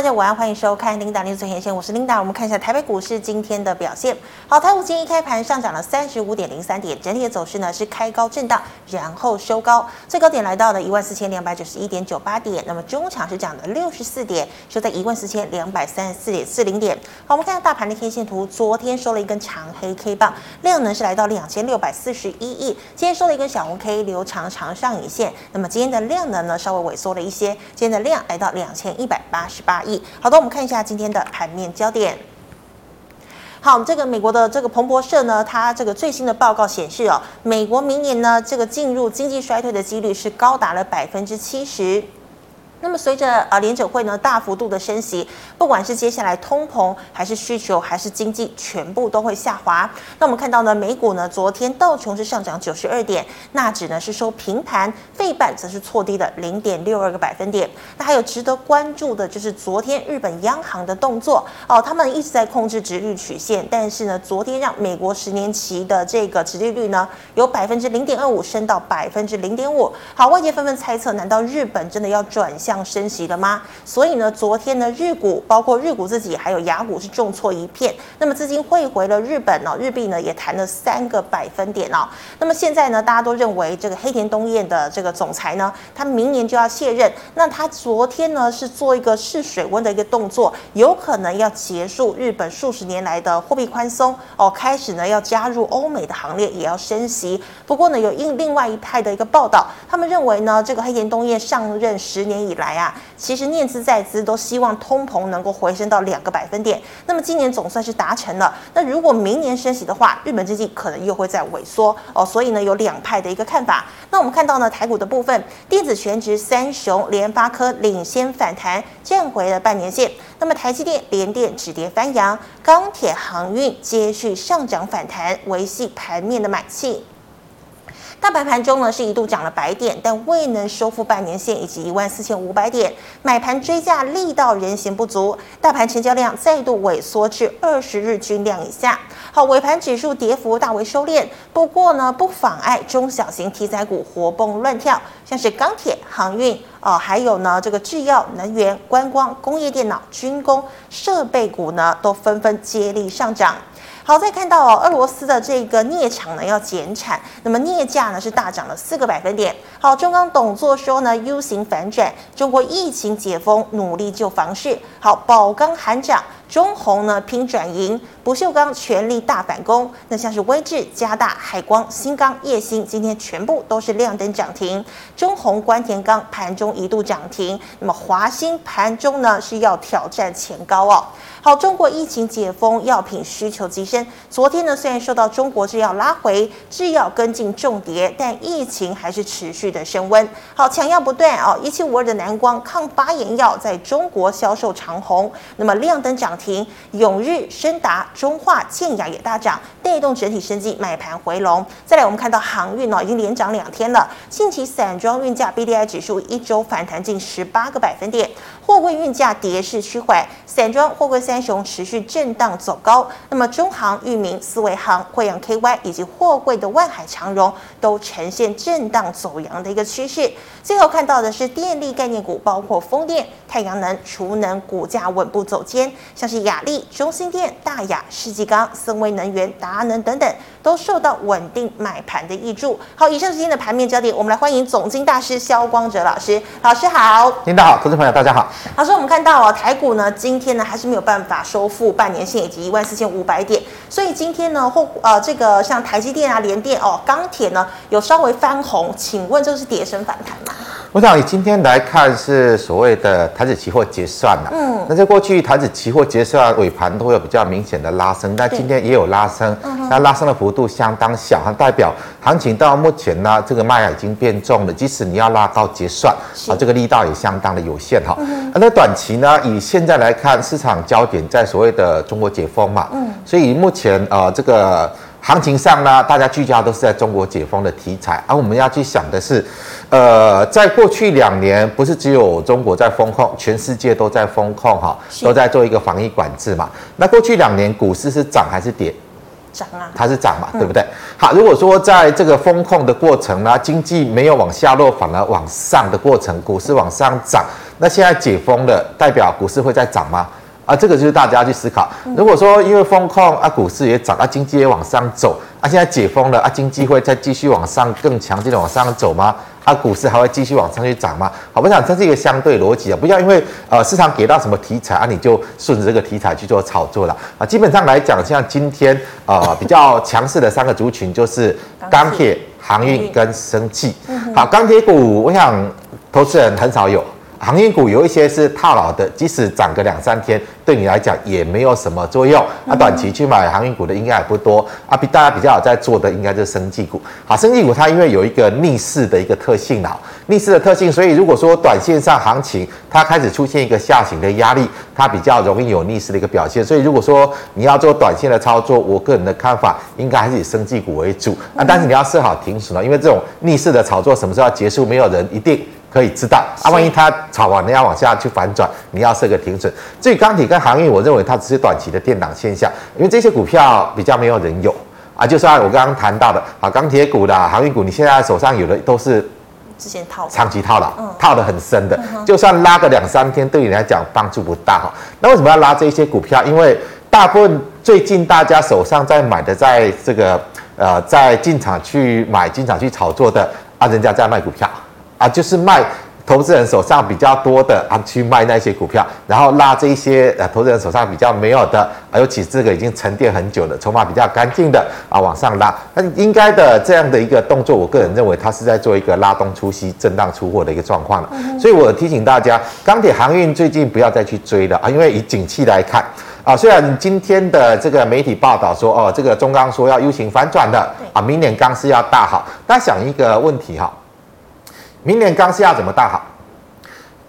大家晚安，欢迎收看 Linda News 最前线，我是 Linda。我们看一下台北股市今天的表现。好，台股今天一开盘上涨了三十五点零三点，整体的走势呢是开高震荡，然后收高，最高点来到了一万四千两百九十一点九八点。那么中场是涨了六十四点，收在一万四千两百三十四点四零点。好，我们看下大盘的 K 线图，昨天收了一根长黑 K 棒，量呢是来到两千六百四十一亿。今天收了一根小红 K，留长长上影线。那么今天的量能呢稍微萎缩了一些，今天的量来到两千一百八十八亿。好的，我们看一下今天的盘面焦点。好，我们这个美国的这个彭博社呢，它这个最新的报告显示哦，美国明年呢这个进入经济衰退的几率是高达了百分之七十。那么随着啊联准会呢大幅度的升息，不管是接下来通膨还是需求还是经济，全部都会下滑。那我们看到呢，美股呢昨天道琼是上涨九十二点，纳指呢是收平盘，费半则是挫低了零点六二个百分点。那还有值得关注的就是昨天日本央行的动作哦，他们一直在控制殖率曲线，但是呢昨天让美国十年期的这个殖利率呢由百分之零点二五升到百分之零点五。好，外界纷纷猜测，难道日本真的要转向？这样升息了吗？所以呢，昨天呢，日股包括日股自己，还有雅股是重挫一片。那么资金汇回了日本哦，日币呢也弹了三个百分点哦。那么现在呢，大家都认为这个黑田东彦的这个总裁呢，他明年就要卸任。那他昨天呢是做一个试水温的一个动作，有可能要结束日本数十年来的货币宽松哦，开始呢要加入欧美的行列，也要升息。不过呢，有另另外一派的一个报道，他们认为呢，这个黑田东彦上任十年以来。来啊，其实念兹在兹都希望通膨能够回升到两个百分点。那么今年总算是达成了。那如果明年升息的话，日本经济可能又会再萎缩哦。所以呢，有两派的一个看法。那我们看到呢，台股的部分，电子全值三雄，联发科领先反弹，站回了半年线。那么台积电、联电止跌翻扬，钢铁、航运接续上涨反弹，维系盘面的买气。大盘盘中呢是一度涨了百点，但未能收复半年线以及一万四千五百点，买盘追价力道仍嫌不足，大盘成交量再度萎缩至二十日均量以下。好，尾盘指数跌幅大为收敛，不过呢不妨碍中小型题材股活蹦乱跳，像是钢铁、航运啊、还有呢这个制药、能源、观光、工业电脑、军工设备股呢都纷纷接力上涨。好，再看到哦，俄罗斯的这个镍厂呢要减产，那么镍价呢是大涨了四个百分点。好，中钢董座说呢 U 型反转，中国疫情解封，努力救房市。好，宝钢喊涨，中红呢拼转盈，不锈钢全力大反攻。那像是威智、加大、海光、新钢、烨兴，今天全部都是亮灯涨停。中鸿、关田钢盘中一度涨停，那么华兴盘中呢是要挑战前高哦。好，中国疫情解封，药品需求急升。昨天呢，虽然受到中国制药拉回，制药跟进重跌，但疫情还是持续的升温。好，抢药不断哦，一七五二的南光抗发炎药在中国销售长红，那么亮灯涨停。永日、升达、中化、健雅也大涨，带动整体生机买盘回笼。再来，我们看到航运哦，已经连涨两天了。近期散装运价 BDI 指数一周反弹近十八个百分点，货柜运价跌势趋缓，散装货柜。三雄持续震荡走高，那么中航、裕民、思维航、慧洋 KY 以及货柜的万海长荣都呈现震荡走阳的一个趋势。最后看到的是电力概念股，包括风电、太阳能、储能，股价稳步走坚，像是亚力、中兴电、大亚、世纪钢、森威能源、达能等等，都受到稳定买盘的挹注。好，以上是今天的盘面焦点，我们来欢迎总经大师萧光哲老师。老师好，领导好，投资朋友大家好。老师，我们看到哦，台股呢今天呢还是没有办法法收复半年线以及一万四千五百点，所以今天呢或呃这个像台积电啊、联电哦、钢铁呢有稍微翻红，请问这是跌升反弹吗？我想以今天来看是所谓的台指期货结算了，嗯，那在过去台指期货结算尾盘都会有比较明显的拉升，但今天也有拉升，那拉升的幅度相当小，代表行情到目前呢这个卖压已经变重了，即使你要拉高结算啊，这个力道也相当的有限哈。那短期呢，以现在来看，市场焦点在所谓的中国解封嘛，嗯，所以目前呃这个。行情上呢，大家聚焦都是在中国解封的题材，而、啊、我们要去想的是，呃，在过去两年，不是只有中国在封控，全世界都在封控哈，都在做一个防疫管制嘛。那过去两年股市是涨还是跌？涨啊，它是涨嘛，对不对？好，如果说在这个风控的过程呢，经济没有往下落，反而往上的过程，股市往上涨，那现在解封了，代表股市会在涨吗？啊，这个就是大家去思考。如果说因为风控啊，股市也涨，啊，经济也往上走，啊，现在解封了，啊，经济会再继续往上更强劲的往上走吗？啊，股市还会继续往上去涨吗？好，我想这是一个相对逻辑啊，不要因为呃市场给到什么题材啊，你就顺着这个题材去做炒作了啊。基本上来讲，像今天呃比较强势的三个族群就是钢铁、航运跟生技。好，钢铁股我想投资人很少有。航运股有一些是套牢的，即使涨个两三天，对你来讲也没有什么作用。啊，短期去买航运股的应该也不多。啊，比大家比较好在做的应该就是生技股。好，生技股它因为有一个逆势的一个特性啊，逆势的特性，所以如果说短线上行情它开始出现一个下行的压力，它比较容易有逆势的一个表现。所以如果说你要做短线的操作，我个人的看法应该还是以生技股为主。啊，但是你要设好停损了，因为这种逆势的炒作什么时候要结束，没有人一定。可以知道啊，万一它炒完了要往下去反转，你要设个停损。至于钢铁跟航运，我认为它只是短期的垫档现象，因为这些股票比较没有人有啊。就算我刚刚谈到的啊，钢铁股的航运股，你现在手上有的都是之前套长期套牢，套得很深的，就算拉个两三天，对你来讲帮助不大哈。那为什么要拉这些股票？因为大部分最近大家手上在买的，在这个呃，在进场去买、进场去炒作的啊，人家在卖股票。啊，就是卖投资人手上比较多的啊，去卖那些股票，然后拉这一些呃投资人手上比较没有的，啊，尤其这个已经沉淀很久的筹码比较干净的啊，往上拉。那应该的这样的一个动作，我个人认为它是在做一个拉东出西、震荡出货的一个状况了。所以我提醒大家，钢铁航运最近不要再去追了啊，因为以景气来看啊，虽然今天的这个媒体报道说哦，这个中钢说要 U 型反转的啊，明年钢是要大好，大家想一个问题哈。明年钢市要怎么大好？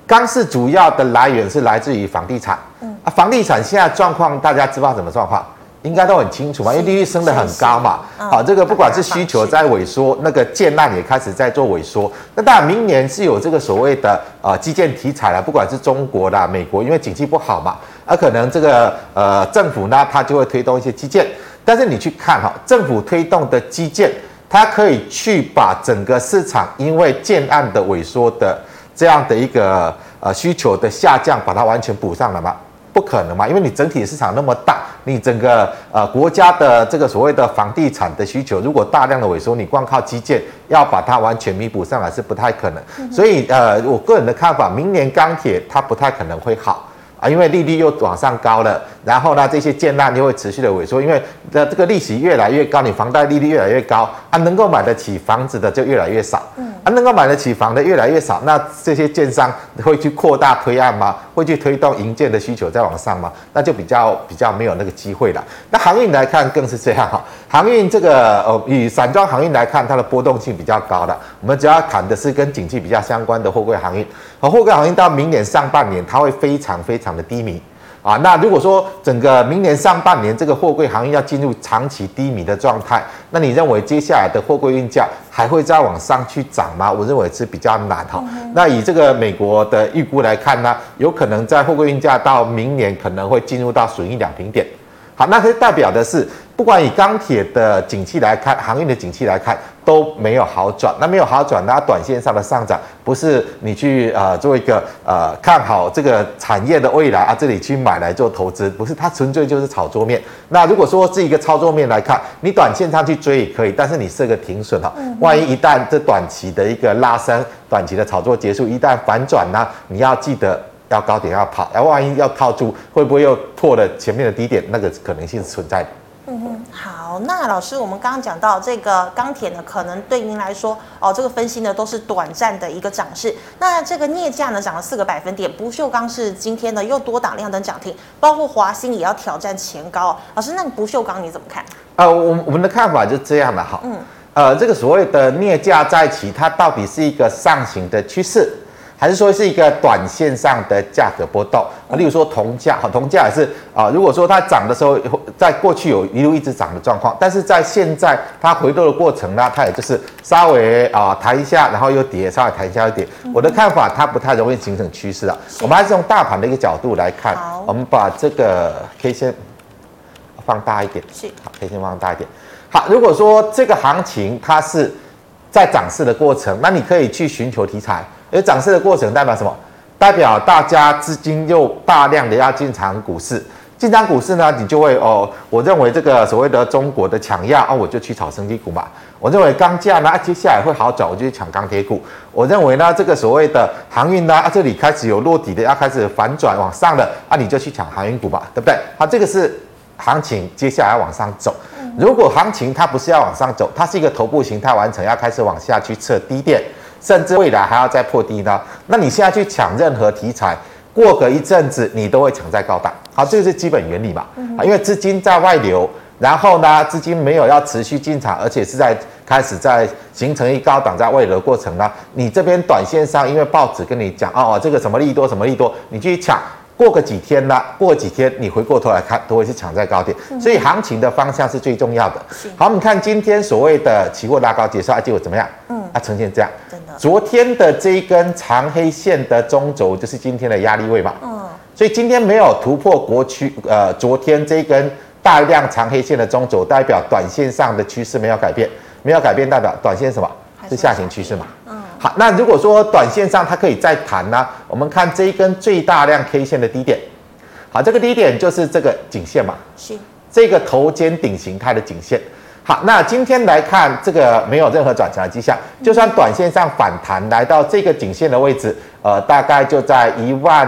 钢市主要的来源是来自于房地产。嗯啊，房地产现在状况大家知道什么状况？应该都很清楚嘛，因为利率升得很高嘛。好，这个不管是需求在萎缩，那个建案也开始在做萎缩。那当然，明年是有这个所谓的呃基建题材了，不管是中国的、美国，因为景气不好嘛，而可能这个呃政府呢，它就会推动一些基建。但是你去看哈，政府推动的基建。它可以去把整个市场因为建案的萎缩的这样的一个呃需求的下降，把它完全补上了吗？不可能嘛，因为你整体市场那么大，你整个呃国家的这个所谓的房地产的需求如果大量的萎缩，你光靠基建要把它完全弥补上来是不太可能。所以呃，我个人的看法，明年钢铁它不太可能会好。啊，因为利率又往上高了，然后呢，这些建案又会持续的萎缩，因为的这个利息越来越高，你房贷利率越来越高，啊，能够买得起房子的就越来越少，嗯，啊，能够买得起房的越来越少，那这些建商会去扩大推案吗？会去推动营建的需求再往上吗？那就比较比较没有那个机会了。那航运来看更是这样哈，航运这个呃，以散装航运来看，它的波动性比较高的，我们只要谈的是跟景气比较相关的货柜航运。和，货柜航运到明年上半年，它会非常非常的低迷啊。那如果说整个明年上半年这个货柜行业要进入长期低迷的状态，那你认为接下来的货柜运价还会再往上去涨吗？我认为是比较难哈。那以这个美国的预估来看呢，有可能在货柜运价到明年可能会进入到损益两平点。好，那它代表的是，不管以钢铁的景气来看，航运的景气来看。都没有好转，那没有好转，那短线上的上涨不是你去呃做一个呃看好这个产业的未来啊，这里去买来做投资，不是，它纯粹就是炒作面。那如果说是一个操作面来看，你短线上去追也可以，但是你设个停损哈，万一一旦这短期的一个拉升，短期的炒作结束，一旦反转呢，你要记得要高点要跑，要万一要套住，会不会又破了前面的低点？那个可能性是存在的。嗯哼，好，那老师，我们刚刚讲到这个钢铁呢，可能对您来说，哦，这个分析呢都是短暂的一个涨势。那这个镍价呢涨了四个百分点，不锈钢是今天呢又多档亮灯涨停，包括华兴也要挑战前高。老师，那你不锈钢你怎么看？呃，我我们的看法就是这样的哈，嗯，呃，这个所谓的镍价再起，它到底是一个上行的趋势？还是说是一个短线上的价格波动啊，例如说铜价，好，铜价也是啊。如果说它涨的时候，在过去有一路一直涨的状况，但是在现在它回落的过程呢，它也就是稍微啊弹一下，然后又跌，稍微弹一下又跌。我的看法，它不太容易形成趋势啊。我们还是从大盘的一个角度来看，我们把这个 K 线放大一点，是好，可以先放大一点。好，如果说这个行情它是在涨势的过程，那你可以去寻求题材。而涨势的过程代表什么？代表大家资金又大量的要进场股市。进场股市呢，你就会哦，我认为这个所谓的中国的抢药啊，我就去炒升级股嘛。我认为钢价呢，啊接下来会好转，我就去抢钢铁股。我认为呢，这个所谓的航运呢，啊，这里开始有落底的，要开始反转往上了啊，你就去抢航运股吧，对不对？好，这个是行情接下来要往上走。如果行情它不是要往上走，它是一个头部形态完成，要开始往下去测低点，甚至未来还要再破低呢，那你现在去抢任何题材，过个一阵子，你都会抢在高档。好，这个是基本原理嘛。啊，因为资金在外流，然后呢，资金没有要持续进场，而且是在开始在形成一高档在外流的过程呢。你这边短线上，因为报纸跟你讲哦，这个什么利多什么利多，你去抢，过个几天呢，过几天你回过头来看，都会是抢在高点。所以行情的方向是最重要的。好，我们看今天所谓的期货拉高结算，结果怎么样？嗯，啊，呈现这样。昨天的这一根长黑线的中轴就是今天的压力位嘛，嗯，所以今天没有突破国区，呃，昨天这一根大量长黑线的中轴，代表短线上的趋势没有改变，没有改变代表短线什么？是下行趋势嘛，嗯，好，那如果说短线上它可以再弹呢？我们看这一根最大量 K 线的低点，好，这个低点就是这个颈线嘛，是这个头肩顶形态的颈线。好，那今天来看这个没有任何转强的迹象，就算短线上反弹来到这个颈线的位置，呃，大概就在一万，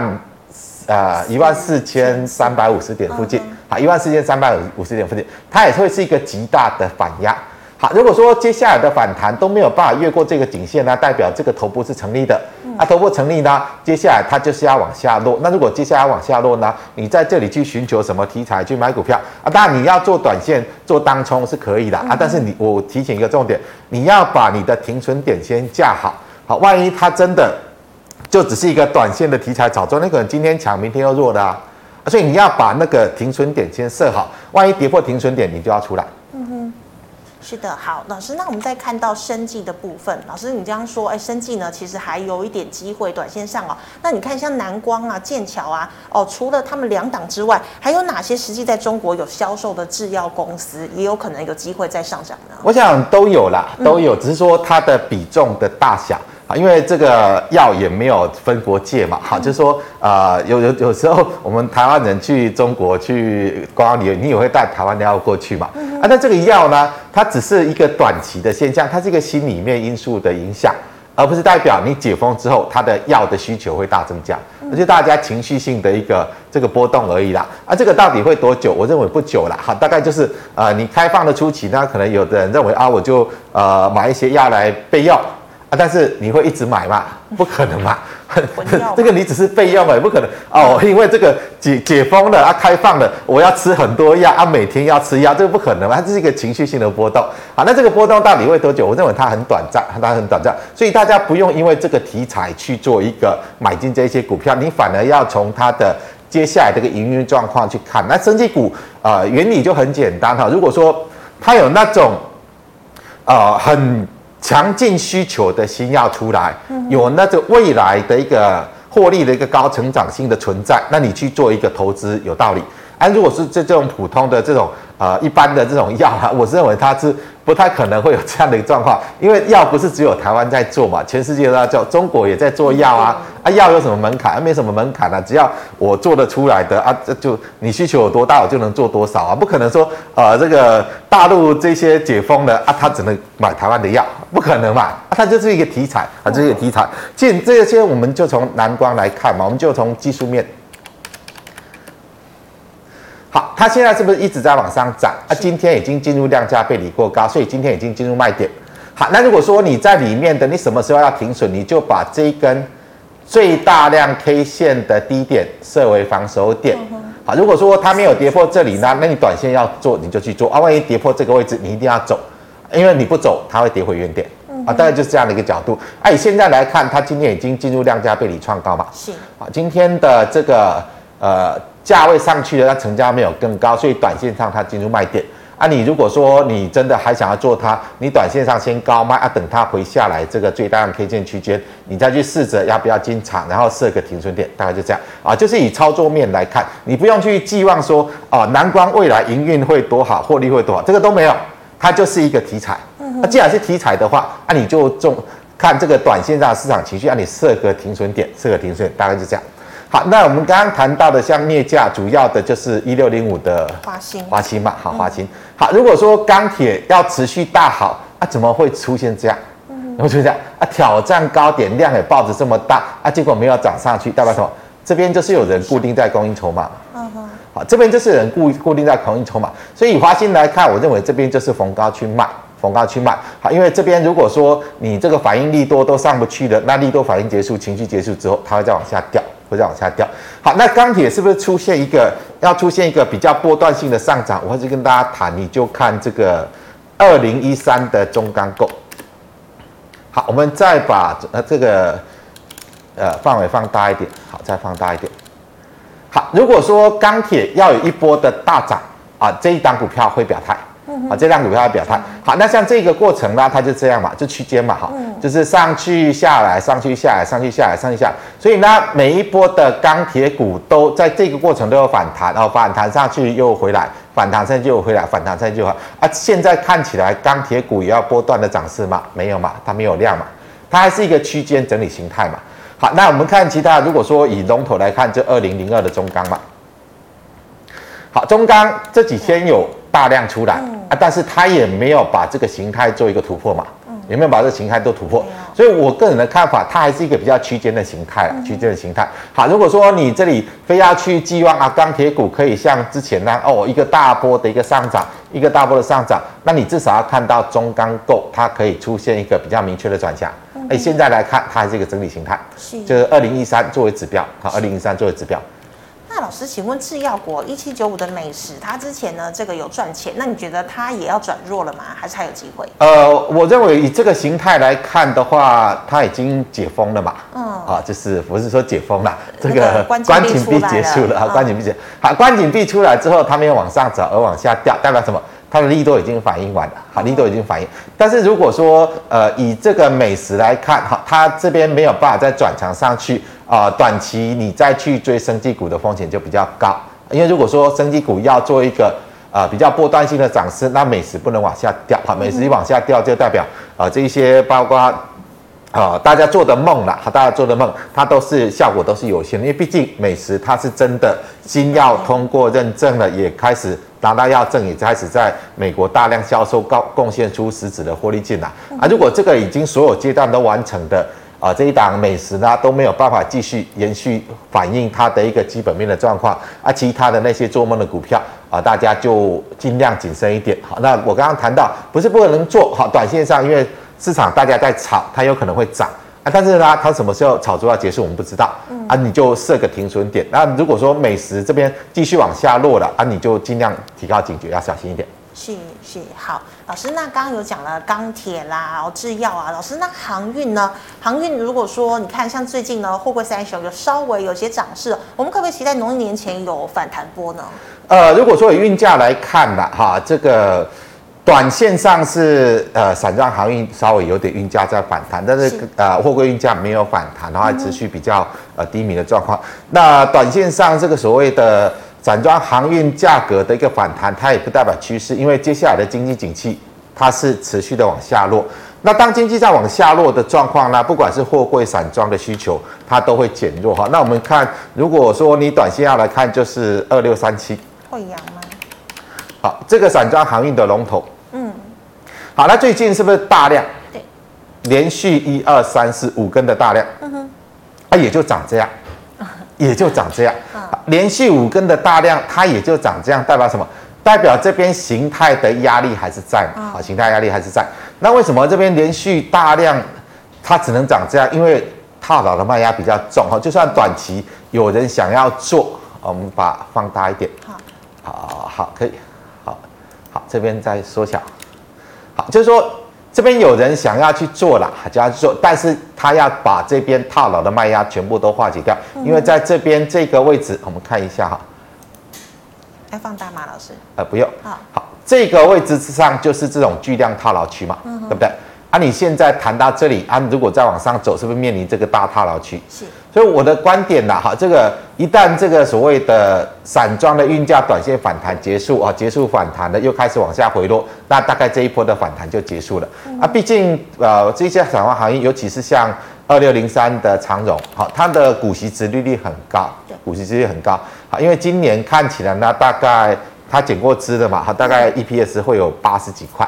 呃，一万四千三百五十点附近，好，一万四千三百五十点附近，它也会是一个极大的反压。好，如果说接下来的反弹都没有办法越过这个颈线呢，代表这个头部是成立的。啊，头部成立呢，接下来它就是要往下落。那如果接下来往下落呢，你在这里去寻求什么题材去买股票啊？当然你要做短线做当冲是可以的啊，但是你我提醒一个重点，你要把你的停损点先架好。好，万一它真的就只是一个短线的题材炒作，那可能今天强明天又弱的啊，所以你要把那个停损点先设好，万一跌破停损点，你就要出来。是的，好，老师，那我们再看到生技的部分，老师你这样说，哎，生技呢其实还有一点机会，短线上哦。那你看像南光啊、剑桥啊，哦，除了他们两档之外，还有哪些实际在中国有销售的制药公司也有可能有机会再上涨呢？我想都有啦，都有，嗯、只是说它的比重的大小。啊，因为这个药也没有分国界嘛，好，就是说，呃，有有有时候我们台湾人去中国去观光旅游，你也会带台湾的药过去嘛，啊，那这个药呢，它只是一个短期的现象，它是一个心里面因素的影响，而不是代表你解封之后，它的药的需求会大增加，而是大家情绪性的一个这个波动而已啦，啊，这个到底会多久？我认为不久了，哈，大概就是呃，你开放的初期呢，可能有的人认为啊，我就呃买一些药来备用。但是你会一直买吗？不可能嘛！这个你只是备用，也不可能哦。因为这个解解封了啊，开放了，我要吃很多药啊，每天要吃药，这个不可能嘛。它是一个情绪性的波动。好，那这个波动到底会多久？我认为它很短暂，它很短暂。所以大家不用因为这个题材去做一个买进这些股票，你反而要从它的接下来这个营运状况去看。那生技股啊、呃，原理就很简单哈。如果说它有那种啊、呃、很强劲需求的新药出来，有那个未来的一个获利的一个高成长性的存在，那你去做一个投资有道理。而如果是这这种普通的这种呃一般的这种药啊，我是认为它是。不太可能会有这样的一个状况，因为药不是只有台湾在做嘛，全世界都在做，中国也在做药啊。啊，药有什么门槛？啊，没什么门槛啊，只要我做得出来的啊，这就你需求有多大，我就能做多少啊。不可能说，呃，这个大陆这些解封了啊，他只能买台湾的药，不可能嘛。啊，它就是一个题材啊，这是一个题材。既然这些，我们就从蓝光来看嘛，我们就从技术面。好，它现在是不是一直在往上涨？啊，今天已经进入量价背离过高，所以今天已经进入卖点。好，那如果说你在里面的，你什么时候要停损？你就把这一根最大量 K 线的低点设为防守点。好，如果说它没有跌破这里呢，那你短线要做你就去做啊。万一跌破这个位置，你一定要走，因为你不走，它会跌回原点。啊，大概就是这样的一个角度。哎、啊，现在来看，它今天已经进入量价背离创高嘛？是。好，今天的这个呃。价位上去了，它成交没有更高，所以短线上它进入卖点。啊，你如果说你真的还想要做它，你短线上先高卖啊，等它回下来这个最大量 K 线区间，你再去试着要不要进场，然后设个停损点，大概就这样啊。就是以操作面来看，你不用去寄望说啊，南光未来营运会多好，获利会多好，这个都没有，它就是一个题材。那既然是题材的话，那、啊、你就重看这个短线上的市场情绪，让、啊、你设个停损点，设个停损点，大概就这样。好，那我们刚刚谈到的像镍价，主要的就是一六零五的华兴，华兴嘛，好，华兴。好，如果说钢铁要持续大好，啊，怎么会出现这样？嗯，会出现这样啊，挑战高点，量也抱着这么大，啊，结果没有涨上去，代表什么？这边就是有人固定在供应筹码。嗯哼。好，这边就是有人固固定在供应筹码，所以以华兴来看，我认为这边就是逢高去卖，逢高去卖。好，因为这边如果说你这个反应力多都上不去的，那力多反应结束，情绪结束之后，它会再往下掉。再往下掉。好，那钢铁是不是出现一个要出现一个比较波段性的上涨？我还是跟大家谈，你就看这个二零一三的中钢构。好，我们再把呃这个呃范围放大一点。好，再放大一点。好，如果说钢铁要有一波的大涨啊，这一档股票会表态。啊，这档股票要表态。好，那像这个过程呢，它就这样嘛，就区间嘛，哈，就是上去下来，上去下来，上去下来，上去下来。所以呢，每一波的钢铁股都在这个过程都有反弹，然后反弹上去又回来，反弹上去又回来，反弹上去又回来。啊，现在看起来钢铁股也要波段的涨势吗？没有嘛，它没有量嘛，它还是一个区间整理形态嘛。好，那我们看其他，如果说以龙头来看，就二零零二的中钢嘛。好，中钢这几天有大量出来。啊，但是它也没有把这个形态做一个突破嘛，嗯，有没有把这个形态都突破？所以我个人的看法，它还是一个比较区间的形态啊，区间的形态。好，如果说你这里非要去寄望啊，钢铁股可以像之前那样哦，一个大波的一个上涨，一个大波的上涨，那你至少要看到中钢构它可以出现一个比较明确的转向。哎，现在来看，它还是一个整理形态，是，就是二零一三作为指标，好，二零一三作为指标。那老师，请问制药国一七九五的美食，它之前呢这个有赚钱，那你觉得它也要转弱了吗？还是还有机会？呃，我认为以这个形态来看的话，它已经解封了嘛。嗯。啊，就是不是说解封了，这个关关禁闭结束了啊，关禁闭结束。好，关禁闭出来之后，它没有往上走而往下掉，代表什么？它的利多已经反应完了，好，利多已经反应。但是如果说呃以这个美食来看，哈，它这边没有办法再转强上去。啊、呃，短期你再去追生技股的风险就比较高，因为如果说生技股要做一个啊、呃、比较波段性的涨势，那美食不能往下掉，好，美食一往下掉就代表啊、呃、这一些包括啊、呃、大家做的梦啦，哈，大家做的梦，它都是效果都是有限的，因为毕竟美食它是真的新药通过认证了，也开始拿到药证，也开始在美国大量销售，高贡献出实质的获利进来啊，如果这个已经所有阶段都完成的。啊，这一档美食呢都没有办法继续延续反映它的一个基本面的状况，啊，其他的那些做梦的股票啊，大家就尽量谨慎一点。好，那我刚刚谈到不是不可能做好，短线上因为市场大家在炒，它有可能会涨啊，但是呢，它什么时候炒作要结束我们不知道，啊，你就设个停损点。那如果说美食这边继续往下落了，啊，你就尽量提高警觉，要小心一点。是是好，老师，那刚刚有讲了钢铁啦，制药啊，老师，那航运呢？航运如果说你看，像最近呢，货柜三雄有稍微有些涨势，我们可不可以期待农历年前有反弹波呢？呃，如果说以运价来看呢，哈，这个短线上是呃，散装航运稍微有点运价在反弹，但是，是呃，货柜运价没有反弹，然后还持续比较呃低迷的状况。那短线上这个所谓的。散装航运价格的一个反弹，它也不代表趋势，因为接下来的经济景气它是持续的往下落。那当经济在往下落的状况呢，不管是货柜、散装的需求，它都会减弱哈。那我们看，如果说你短线要来看，就是二六三七，会阳吗？好，这个散装航运的龙头，嗯，好，那最近是不是大量？对，连续一二三四五根的大量，嗯哼，它也就长这样。也就长这样，连续五根的大量，它也就长这样，代表什么？代表这边形态的压力还是在嘛？好，形态压力还是在。那为什么这边连续大量，它只能长这样？因为套牢的卖压比较重哈。就算短期有人想要做，我们把放大一点，好，好，好，可以，好，好，这边再缩小，好，就是说。这边有人想要去做了，就要去做，但是他要把这边套牢的卖压全部都化解掉，因为在这边这个位置，我们看一下哈，要放大吗，老师？呃，不用。好，好，这个位置之上就是这种巨量套牢区嘛，嗯、对不对？啊，你现在谈到这里啊，如果再往上走，是不是面临这个大套牢区？是。所以我的观点呢，哈，这个一旦这个所谓的散装的运价短线反弹结束啊，结束反弹的又开始往下回落，那大概这一波的反弹就结束了。嗯、啊，毕竟呃这些散装行业，尤其是像二六零三的长荣，好，它的股息值利率很高，股息殖利率很高，好，因为今年看起来呢，大概它减过资的嘛，哈，大概 EPS 会有八十几块，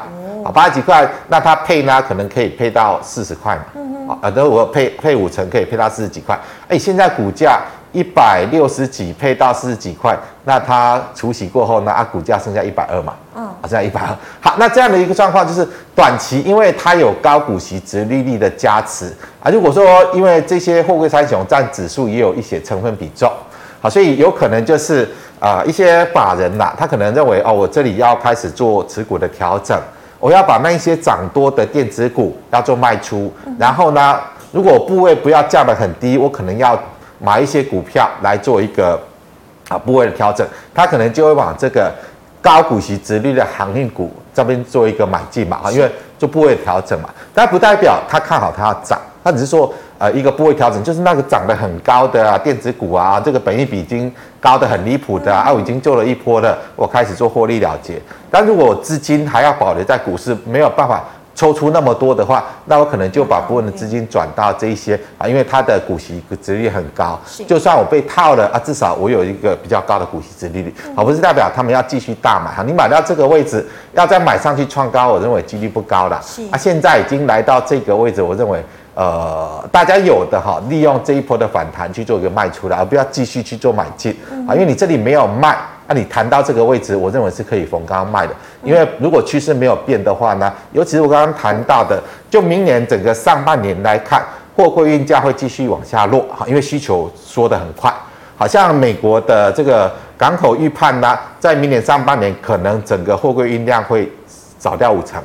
啊，八十几块，那它配呢可能可以配到四十块嘛。嗯啊，等我配配五成可以配到四十几块，哎，现在股价一百六十几配到四十几块，那它除息过后呢，啊，股价剩下一百二嘛，嗯，啊，剩下一百二。好，那这样的一个状况就是短期，因为它有高股息、殖利率的加持啊。如果说因为这些货柜三雄占指数也有一些成分比重，好，所以有可能就是啊、呃，一些法人呐，他可能认为哦，我这里要开始做持股的调整。我要把那一些涨多的电子股要做卖出，然后呢，如果部位不要降得很低，我可能要买一些股票来做一个啊部位的调整，它可能就会往这个高股息殖利率的航运股这边做一个买进嘛，因为做部位调整嘛，但不代表它看好它要涨，它只是说。呃，一个部位调整，就是那个涨得很高的啊，电子股啊，这个本益比已经高得很离谱的啊，啊，我已经做了一波了，我开始做获利了结。但如果资金还要保留在股市，没有办法抽出那么多的话，那我可能就把部分的资金转到这一些啊，因为它的股息殖利率很高，就算我被套了啊，至少我有一个比较高的股息值利率，而不是代表他们要继续大买哈。你买到这个位置，要再买上去创高，我认为几率不高了。啊，现在已经来到这个位置，我认为。呃，大家有的哈，利用这一波的反弹去做一个卖出来，而不要继续去做买进啊，因为你这里没有卖，那你谈到这个位置，我认为是可以逢高卖的。因为如果趋势没有变的话呢，尤其是我刚刚谈到的，就明年整个上半年来看，货柜运价会继续往下落哈，因为需求缩得很快，好像美国的这个港口预判呢，在明年上半年可能整个货柜运量会少掉五成。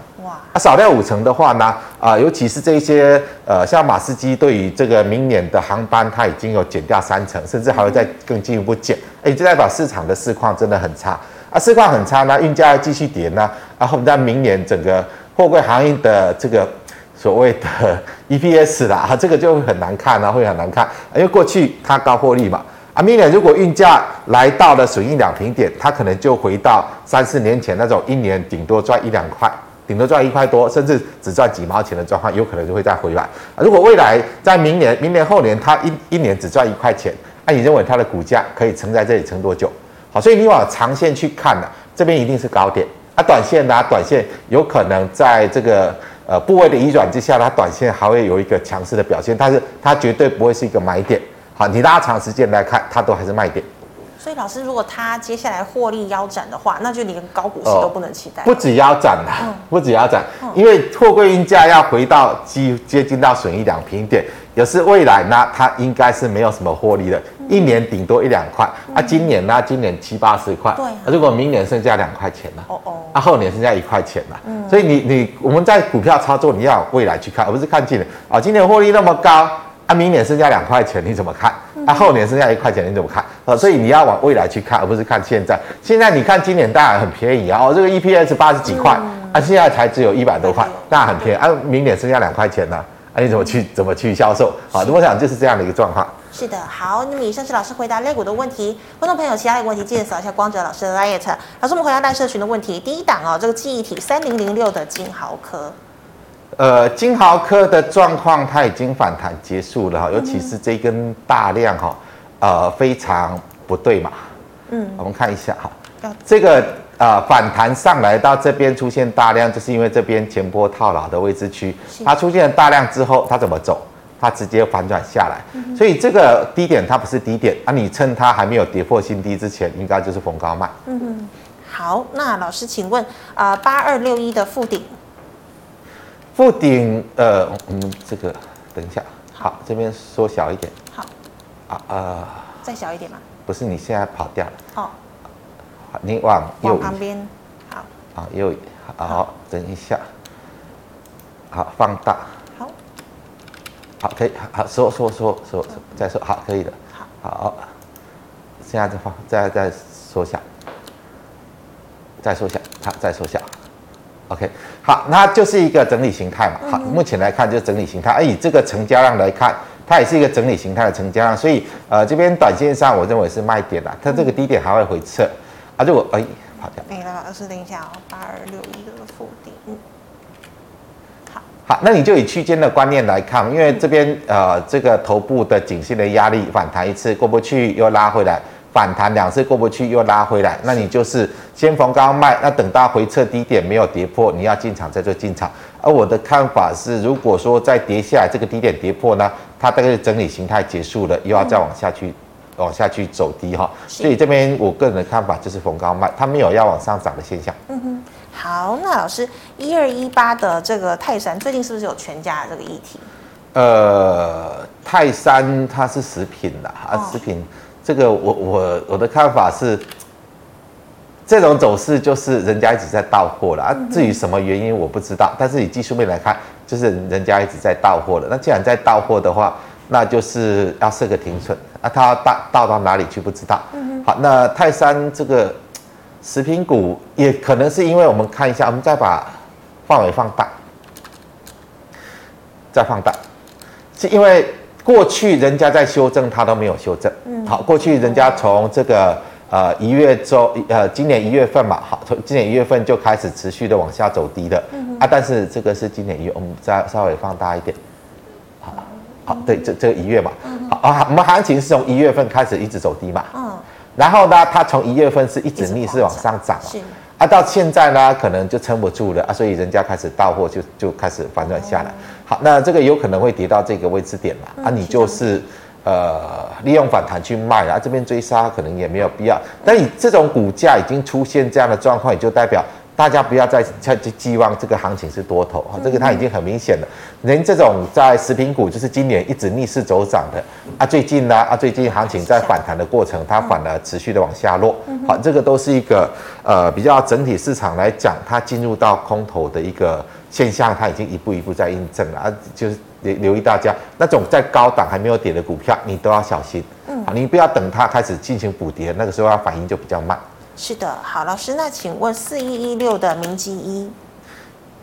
啊，少掉五成的话呢，啊，尤其是这些呃，像马斯基对于这个明年的航班，它已经有减掉三成，甚至还会再更进一步减。哎，这代表市场的市况真的很差啊，市况很差呢，运价要继续跌呢，然后在明年整个货柜行业的这个所谓的 EPS 啦，啊，这个就会很难看啊，会很难看，因为过去它高获利嘛，啊，明年如果运价来到了损益两平点，它可能就回到三四年前那种一年顶多赚一两块。顶多赚一块多，甚至只赚几毛钱的状况，有可能就会再回来。如果未来在明年、明年后年，它一一年只赚一块钱，那你认为它的股价可以撑在这里撑多久？好，所以你往长线去看呢，这边一定是高点。啊，短线呢，短线有可能在这个呃部位的移转之下，它短线还会有一个强势的表现，但是它绝对不会是一个买点。好，你拉长时间来看，它都还是卖点。所以老师，如果他接下来获利腰斩的话，那就连高股息都不能期待。不止腰斩了，嗯、不止腰斩，嗯、因为货柜运价要回到接接近到损益两平点，也是未来呢，它应该是没有什么获利的，嗯、一年顶多一两块。嗯、啊，今年呢，今年七八十块。对、啊。如果明年剩下两块钱呢？哦哦。啊，后年剩下一块钱了。嗯。所以你你我们在股票操作，你要未来去看，而不是看今年啊，今年获利那么高。啊，明年剩下两块钱，你怎么看？啊，后年剩下一块钱，你怎么看？啊，所以你要往未来去看，而不是看现在。现在你看今年当然很便宜啊，哦，这个 EPS 八十几块，啊，现在才只有一百多块，当然很便宜。啊，明年剩下两块钱呢？啊，你怎么去怎么去销售？好，我想就是这样的一个状况。是的，好，那么以上是老师回答类股的问题。观众朋友，其他的问题记得扫一下光哲老师的 LINE。老师，我们回答赖社群的问题。第一档哦，这个记忆体三零零六的金豪科。呃，金豪科的状况它已经反弹结束了哈，尤其是这根大量哈，呃，非常不对嘛。嗯，我们看一下哈，这个呃反弹上来到这边出现大量，就是因为这边前波套牢的位置区，它出现了大量之后，它怎么走？它直接反转下来，所以这个低点它不是低点啊，你趁它还没有跌破新低之前，应该就是逢高卖。嗯嗯，好，那老师请问啊，八二六一的富鼎。富鼎，呃，我们这个等一下，好，这边缩小一点，好，啊呃，再小一点嘛？不是，你现在跑掉了，哦，好，你往右旁边，好，啊右，好，等一下，好，放大，好，好，可以，好，缩缩缩缩，再缩，好，可以的，好，好，现在再放，再再缩小，再缩小，好，再缩小。OK，好，那就是一个整理形态嘛。好，目前来看就是整理形态。而以这个成交量来看，它也是一个整理形态的成交量，所以呃，这边短线上我认为是卖点啦。它这个低点还会回撤啊。如果哎，跑掉。没了，老师等一下哦，八二六一的附顶。嗯，好，好，那你就以区间的观念来看，因为这边呃这个头部的颈线的压力反弹一次过不去，又拉回来。反弹两次过不去又拉回来，那你就是先逢高卖，那等到回撤低点没有跌破，你要进场再做进场。而我的看法是，如果说再跌下来，这个低点跌破呢，它大概是整理形态结束了，又要再往下去，嗯、往下去走低哈。所以这边我个人的看法就是逢高卖，它没有要往上涨的现象。嗯哼，好，那老师一二一八的这个泰山最近是不是有全家的这个议题？呃，泰山它是食品的啊，食品。哦这个我我我的看法是，这种走势就是人家一直在到货了啊。至于什么原因我不知道，但是以技术面来看，就是人家一直在到货了。那既然在到货的话，那就是要设个停损啊。它要倒倒到哪里去不知道。好，那泰山这个食品股也可能是因为我们看一下，我们再把范围放大，再放大，是因为。过去人家在修正，他都没有修正。嗯，好，过去人家从这个呃一月周呃今年一月份嘛，好，从今年一月份就开始持续的往下走低的。嗯啊，但是这个是今年一月，我们再稍微放大一点。好，好，对，这这个一月嘛。好啊，我们行情是从一月份开始一直走低嘛。嗯。然后呢，它从一月份是一直逆势往上涨。是。啊，到现在呢，可能就撑不住了啊，所以人家开始到货，就就开始反转下来。好，那这个有可能会跌到这个位置点嘛？啊，你就是呃利用反弹去卖啊，这边追杀可能也没有必要。但你这种股价已经出现这样的状况，也就代表。大家不要再再去寄望这个行情是多头啊，这个它已经很明显了。连这种在食品股，就是今年一直逆势走涨的啊，最近呢啊，最近行情在反弹的过程，它反而持续的往下落。好，这个都是一个呃比较整体市场来讲，它进入到空头的一个现象，它已经一步一步在印证了啊。就是留留意大家那种在高档还没有跌的股票，你都要小心。嗯，你不要等它开始进行补跌，那个时候它反应就比较慢。是的，好，老师，那请问四一一六的明基一，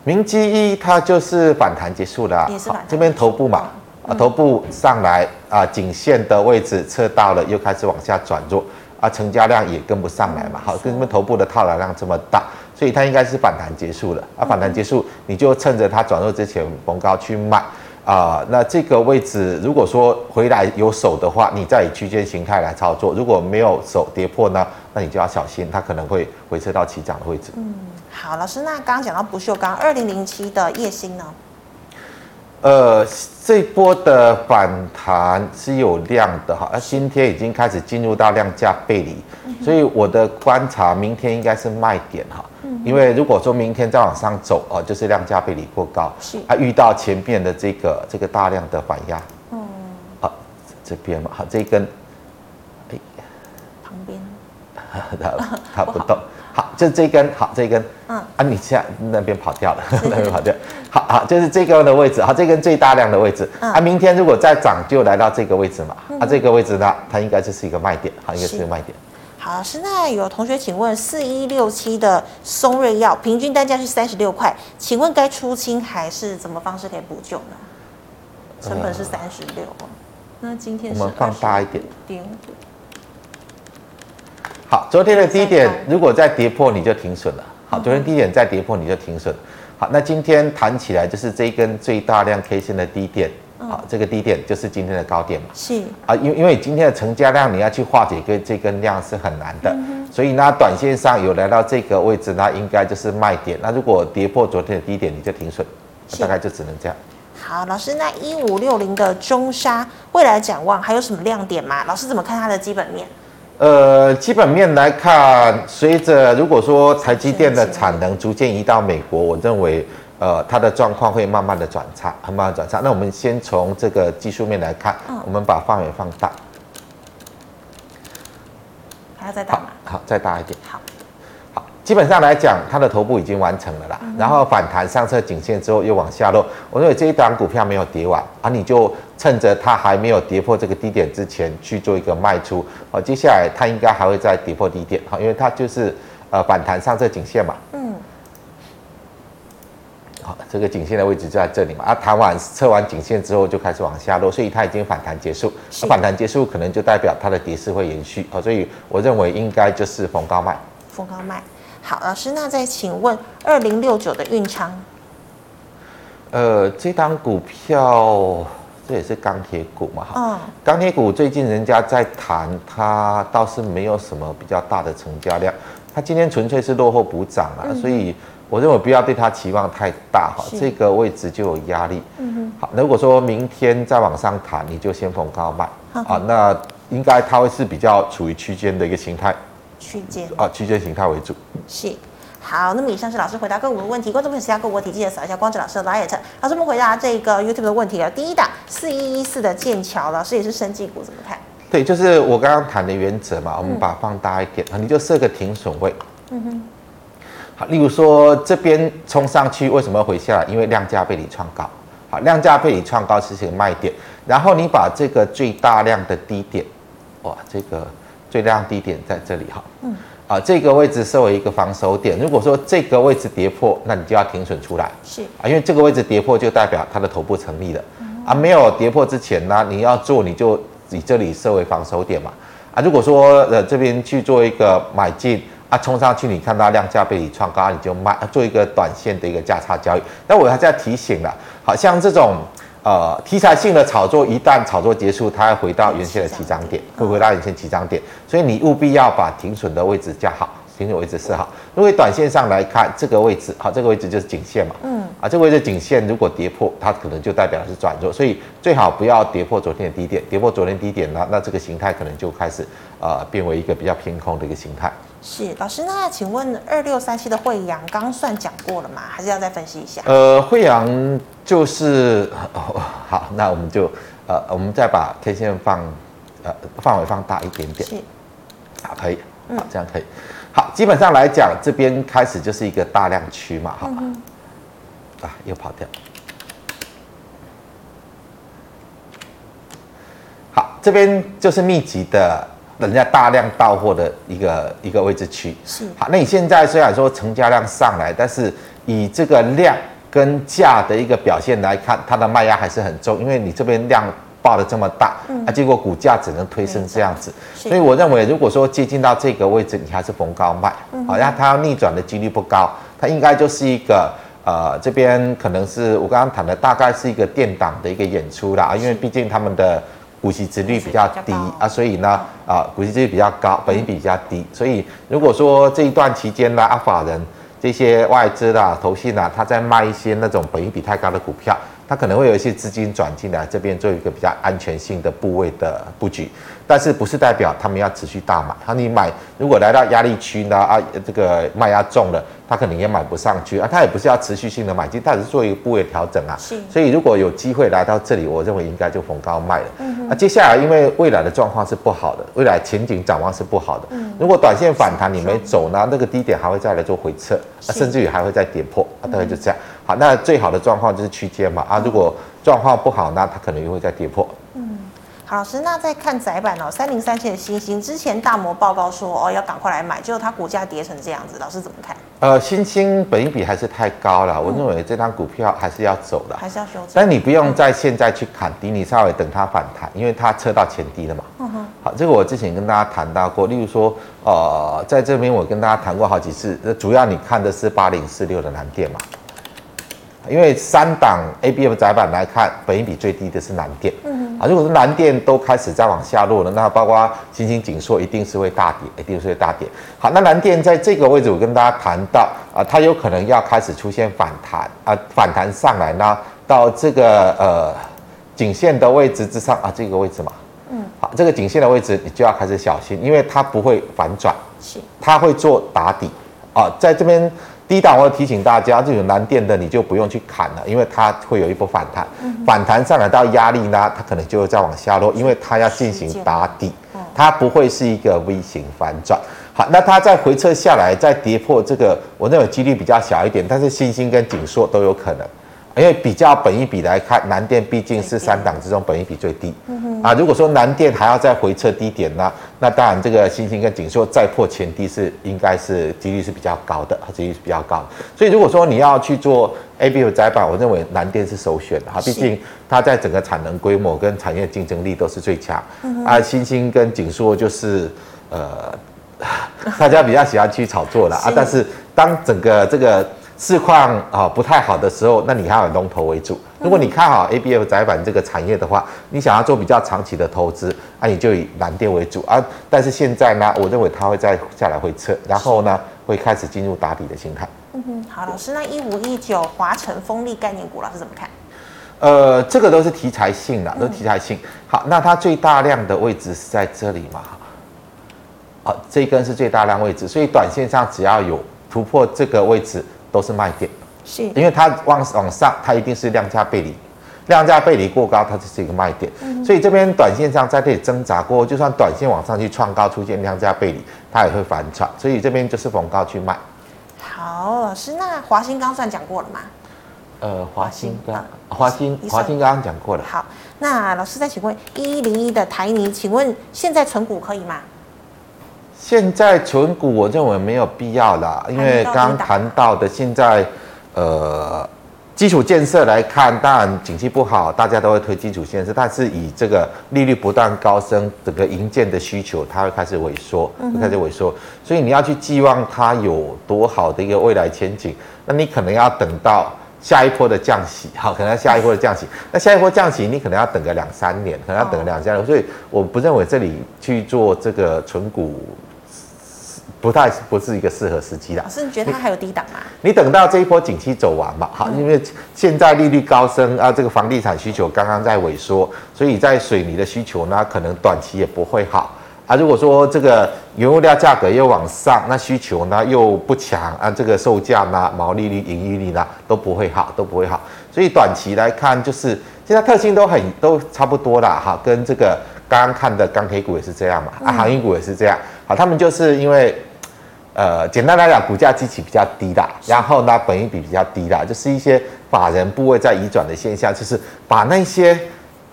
明基一它就是反弹结束了，啊，也是反弹，这边头部嘛，嗯、啊，头部上来啊，颈线的位置测到了，又开始往下转弱，啊，成交量也跟不上来嘛，好，跟这边头部的套牢量这么大，所以它应该是反弹结束了，啊，反弹结束，你就趁着它转弱之前逢高去卖。啊，那这个位置如果说回来有手的话，你再以区间形态来操作；如果没有手跌破呢，那你就要小心，它可能会回撤到起涨的位置。嗯，好，老师，那刚刚讲到不锈钢二零零七的夜星呢？呃，这波的反弹是有量的哈，而今天已经开始进入到量价背离，嗯、所以我的观察，明天应该是卖点哈。因为如果说明天再往上走啊，就是量价背离过高，是啊，遇到前面的这个这个大量的反压，嗯，好，这边嘛，好，这一根，它它不动，好，就这一根，好，这一根，嗯，啊，你现在那边跑掉了，那边跑掉，好好，就是这根的位置，好，这根最大量的位置，啊，明天如果再涨，就来到这个位置嘛，啊，这个位置呢，它应该就是一个卖点，好，应该是一个卖点。好，现在有同学请问，四一六七的松瑞药平均单价是三十六块，请问该出清还是怎么方式可以补救呢？成本是三十六，那今天是我们放大一点。好，昨天的低点如果再跌破，你就停损了。好，昨天低点再跌破，你就停损。好，那今天弹起来就是这一根最大量 K 线的低点。好，这个低点就是今天的高点嘛。是啊，因因为今天的成交量你要去化解跟这根量是很难的，嗯、所以呢，短线上有来到这个位置，那应该就是卖点。那如果跌破昨天的低点，你就停损，大概就只能这样。好，老师，那一五六零的中沙未来展望还有什么亮点吗？老师怎么看它的基本面？呃，基本面来看，随着如果说台积电的产能逐渐移到美国，我认为。呃，它的状况会慢慢的转差，很慢慢转差。那我们先从这个技术面来看，嗯、我们把范围放大，还要再大吗？好，好，再大一点。好，好，基本上来讲，它的头部已经完成了啦。嗯、然后反弹上测颈线之后又往下落，我认为这一档股票没有跌完啊，你就趁着它还没有跌破这个低点之前去做一个卖出。好，接下来它应该还会再跌破低点，好，因为它就是。呃反弹上这颈线嘛。嗯。好，这个颈线的位置就在这里嘛。啊，弹完测完颈线之后就开始往下落，所以它已经反弹结束。是。反弹结束可能就代表它的跌势会延续。好，所以我认为应该就是逢高卖。逢高卖。好，老师，那再请问二零六九的运昌。呃，这档股票这也是钢铁股嘛，哈，钢铁股最近人家在谈，它倒是没有什么比较大的成交量，它今天纯粹是落后补涨啊，嗯、所以我认为不要对它期望太大哈，这个位置就有压力。嗯哼，好，如果说明天再往上弹，你就先逢高卖，啊，那应该它会是比较处于区间的一个形态，区间。啊，区间形态为主，是。好，那么以上是老师回答个股的问题。观众朋友，其他个股问题记得扫一下光子老师的 LINE。老师们回答这个 YouTube 的问题啊。第一档四一一四的剑桥，老师也是生技股，怎么看？对，就是我刚刚谈的原则嘛。我们把它放大一点，嗯、你就设个停损位。嗯哼。好，例如说这边冲上去，为什么要回下来？因为量价被你创高。好，量价被你创高是一个卖点。然后你把这个最大量的低点，哇，这个最大量低点在这里哈。嗯。啊，这个位置设为一个防守点。如果说这个位置跌破，那你就要停损出来。是啊，因为这个位置跌破就代表它的头部成立了。嗯、啊，没有跌破之前呢，你要做你就以这里设为防守点嘛。啊，如果说呃这边去做一个买进啊，冲上去你看到量价被你创高，你就卖，做一个短线的一个价差交易。那我还是要提醒了，好像这种。呃，题材性的炒作一旦炒作结束，它要回到原先的起涨点，会回到原先起涨点，所以你务必要把停损的位置架好，停损位置设好。因为短线上来看，这个位置好，这个位置就是颈线嘛，嗯，啊，这个位置颈线如果跌破，它可能就代表是转弱，所以最好不要跌破昨天的低点，跌破昨天低点呢，那这个形态可能就开始呃变为一个比较偏空的一个形态。是老师，那请问二六三七的惠阳刚刚算讲过了吗？还是要再分析一下？呃，惠阳就是、哦、好，那我们就呃，我们再把 K 线放呃范围放大一点点，是，好，可以，好，这样可以，好，基本上来讲，这边开始就是一个大量区嘛，好吧，嗯、啊，又跑掉，好，这边就是密集的。人家大量到货的一个一个位置区是。好，那你现在虽然说成交量上来，但是以这个量跟价的一个表现来看，它的卖压还是很重，因为你这边量爆的这么大，嗯、啊，结果股价只能推升这样子，所以我认为如果说接近到这个位置，你还是逢高卖，好，那它要逆转的几率不高，它应该就是一个呃这边可能是我刚刚谈的大概是一个电档的一个演出啦，因为毕竟他们的。股息值率比较低啊，所以呢，啊，股息值率比较高，本益比比较低，所以如果说这一段期间呢，啊，法人这些外资啦、投信啦，他在卖一些那种本益比太高的股票，他可能会有一些资金转进来这边做一个比较安全性的部位的布局。但是不是代表他们要持续大买？他你买，如果来到压力区呢？啊，这个卖压重了，他可能也买不上去啊。他也不是要持续性的买进，他只是做一个部位调整啊。是。所以如果有机会来到这里，我认为应该就逢高卖了。嗯。啊，接下来因为未来的状况是不好的，未来前景展望是不好的。嗯。如果短线反弹你没走呢，那个低点还会再来做回撤，啊，甚至于还会再跌破啊，大概就这样。好，那最好的状况就是区间嘛。啊，如果状况不好，那它可能又会再跌破。好，老师，那在看窄板哦，三零三七的星星，之前大摩报告说哦要赶快来买，结果它股价跌成这样子，老师怎么看？呃，星星本益比还是太高了，我认为这张股票还是要走的，还是要修正。但你不用在现在去砍低，你稍微等它反弹，因为它测到前低了嘛。嗯哼。好，这个我之前跟大家谈到过，例如说，呃，在这边我跟大家谈过好几次，主要你看的是八零四六的南电嘛。因为三档 ABF 载板来看，本益比最低的是南电。嗯啊，如果是蓝电都开始在往下落了，那包括星星紧缩一定是会大跌，一定是会大跌。好，那蓝电在这个位置，我跟大家谈到啊，它有可能要开始出现反弹啊，反弹上来呢，到这个呃颈线的位置之上啊，这个位置嘛。嗯。好，这个颈线的位置你就要开始小心，因为它不会反转，是，它会做打底啊，在这边。低档，我要提醒大家，这种蓝电的你就不用去砍了，因为它会有一波反弹，反弹上来到压力呢，它可能就会再往下落，因为它要进行打底，它不会是一个 V 型反转。好，那它再回撤下来，再跌破这个，我认为几率比较小一点，但是欣兴跟紧缩都有可能，因为比较本一比来看，南电毕竟是三档之中本一比最低。嗯啊，如果说南电还要再回撤低点呢，那当然这个欣兴跟锦硕再破前低是应该是几率是比较高的，几率是比较高的。所以如果说你要去做 ABF 载板，我认为南电是首选的哈，毕竟它在整个产能规模跟产业竞争力都是最强。啊，欣兴跟锦硕就是呃，大家比较喜欢去炒作了啊，但是当整个这个。市况啊不太好的时候，那你还要以龙头为主。如果你看好 ABF 窄板这个产业的话，你想要做比较长期的投资，那你就以蓝电为主啊。但是现在呢，我认为它会再下来回撤，然后呢会开始进入打底的心态。嗯哼，好，老师，那一五一九华晨风力概念股，老师怎么看？呃，这个都是题材性的，都是题材性。好，那它最大量的位置是在这里嘛？好，这一根是最大量位置，所以短线上只要有突破这个位置。都是卖点，是，因为它往往上，它一定是量价背离，量价背离过高，它就是一个卖点。嗯、所以这边短线上在这里挣扎过，就算短线往上去创高，出现量价背离，它也会反转。所以这边就是逢高去卖。好，老师，那华兴刚算讲过了吗？呃，华兴刚，华兴，华兴刚刚讲过了。好，那老师再请问一一零一的台泥，请问现在存股可以吗？现在存股，我认为没有必要啦，因为刚刚谈到的现在，呃，基础建设来看，当然景气不好，大家都会推基础建设，但是以这个利率不断高升，整个营建的需求它会开始萎缩，会开始萎缩，所以你要去寄望它有多好的一个未来前景，那你可能要等到下一波的降息，好，可能要下一波的降息，那下一波降息你可能要等个两三年，可能要等个两三年，所以我不认为这里去做这个存股。不太不是一个适合时机的。老师，你觉得它还有低档吗？你等到这一波景气走完嘛，好，因为现在利率高升啊，这个房地产需求刚刚在萎缩，所以在水泥的需求呢，可能短期也不会好啊。如果说这个原物料价格又往上，那需求呢又不强啊，这个售价呢、毛利率、盈利率呢都不会好，都不会好。所以短期来看，就是现在特性都很都差不多啦，哈，跟这个刚刚看的钢铁股也是这样嘛，啊，航运股也是这样，好，他们就是因为。呃，简单来讲，股价基期比较低的，然后呢，本益比比较低的，就是一些法人部位在移转的现象，就是把那些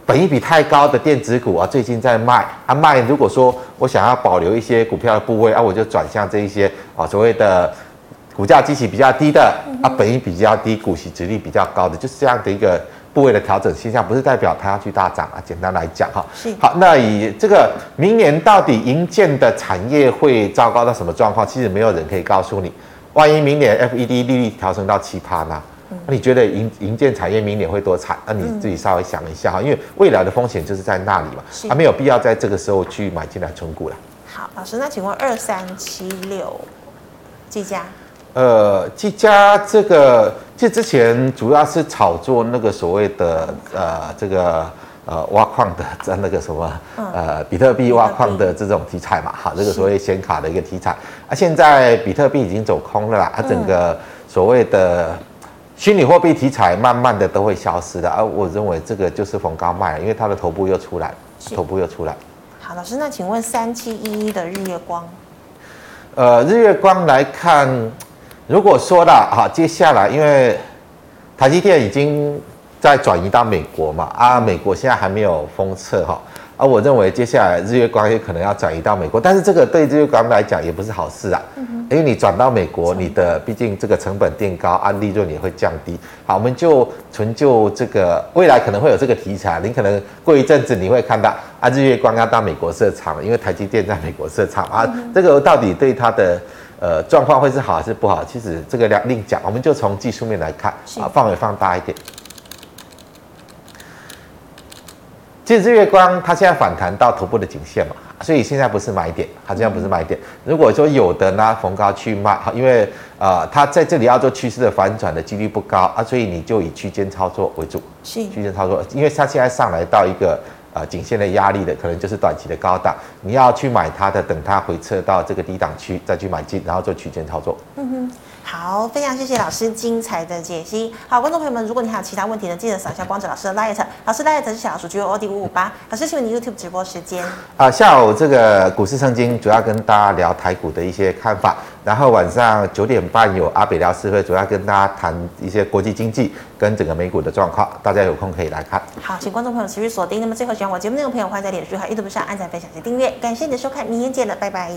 本益比太高的电子股啊，最近在卖啊卖。如果说我想要保留一些股票的部位啊，我就转向这一些啊所谓的股价基期比较低的啊，本益比较低、股息殖利率比较高的，就是这样的一个。部位的调整现象不是代表它要去大涨啊，简单来讲哈，好，那以这个明年到底银建的产业会糟糕到什么状况？其实没有人可以告诉你。万一明年 FED 利率调升到七趴呢？那你觉得银银建产业明年会多惨？那你自己稍微想一下哈，因为未来的风险就是在那里嘛，还没有必要在这个时候去买进来存股了。好，老师，那请问二三七六技嘉。呃，技嘉这个，这之前主要是炒作那个所谓的呃这个呃挖矿的在那个什么呃比特币挖矿的这种题材嘛，哈，这个所谓显卡的一个题材。啊，现在比特币已经走空了啦，它整个所谓的虚拟货币题材慢慢的都会消失的，而我认为这个就是逢高卖，因为它的头部又出来，头部又出来。好，老师，那请问三七一一的日月光，呃，日月光来看。如果说了哈，接下来因为台积电已经在转移到美国嘛，啊，美国现在还没有封测哈，啊我认为接下来日月光也可能要转移到美国，但是这个对日月光来讲也不是好事啊，因为你转到美国，你的毕竟这个成本垫高，啊利润也会降低。好，我们就纯就这个未来可能会有这个题材，你可能过一阵子你会看到啊，日月光要到美国设厂了，因为台积电在美国设厂啊，这个到底对它的。呃，状况会是好还是不好？其实这个两另讲，我们就从技术面来看啊，范围放大一点。其实日月光它现在反弹到头部的颈线嘛，所以现在不是买点，它现在不是买点。如果说有的呢，逢高去卖，因为啊、呃，它在这里要做趋势的反转的几率不高啊，所以你就以区间操作为主，区间操作，因为它现在上来到一个。啊，仅限的压力的可能就是短期的高档，你要去买它的，等它回撤到这个低档区再去买进，然后做区间操作。嗯哼，好，非常谢谢老师精彩的解析。好，观众朋友们，如果你还有其他问题呢，记得扫一下光子老师的 Light，老师 Light 是小老鼠 G O D 五五八。老师，请问你 YouTube 直播时间？啊，下午这个股市圣经主要跟大家聊台股的一些看法，然后晚上九点半有阿北聊市会，主要跟大家谈一些国际经济跟整个美股的状况，大家有空可以来看。好，请观众朋友持续锁定。那么最后喜欢我节目内容的朋友，欢迎在脸书和 YouTube 上按赞、分享及订阅。感谢你的收看，明天见了，拜拜。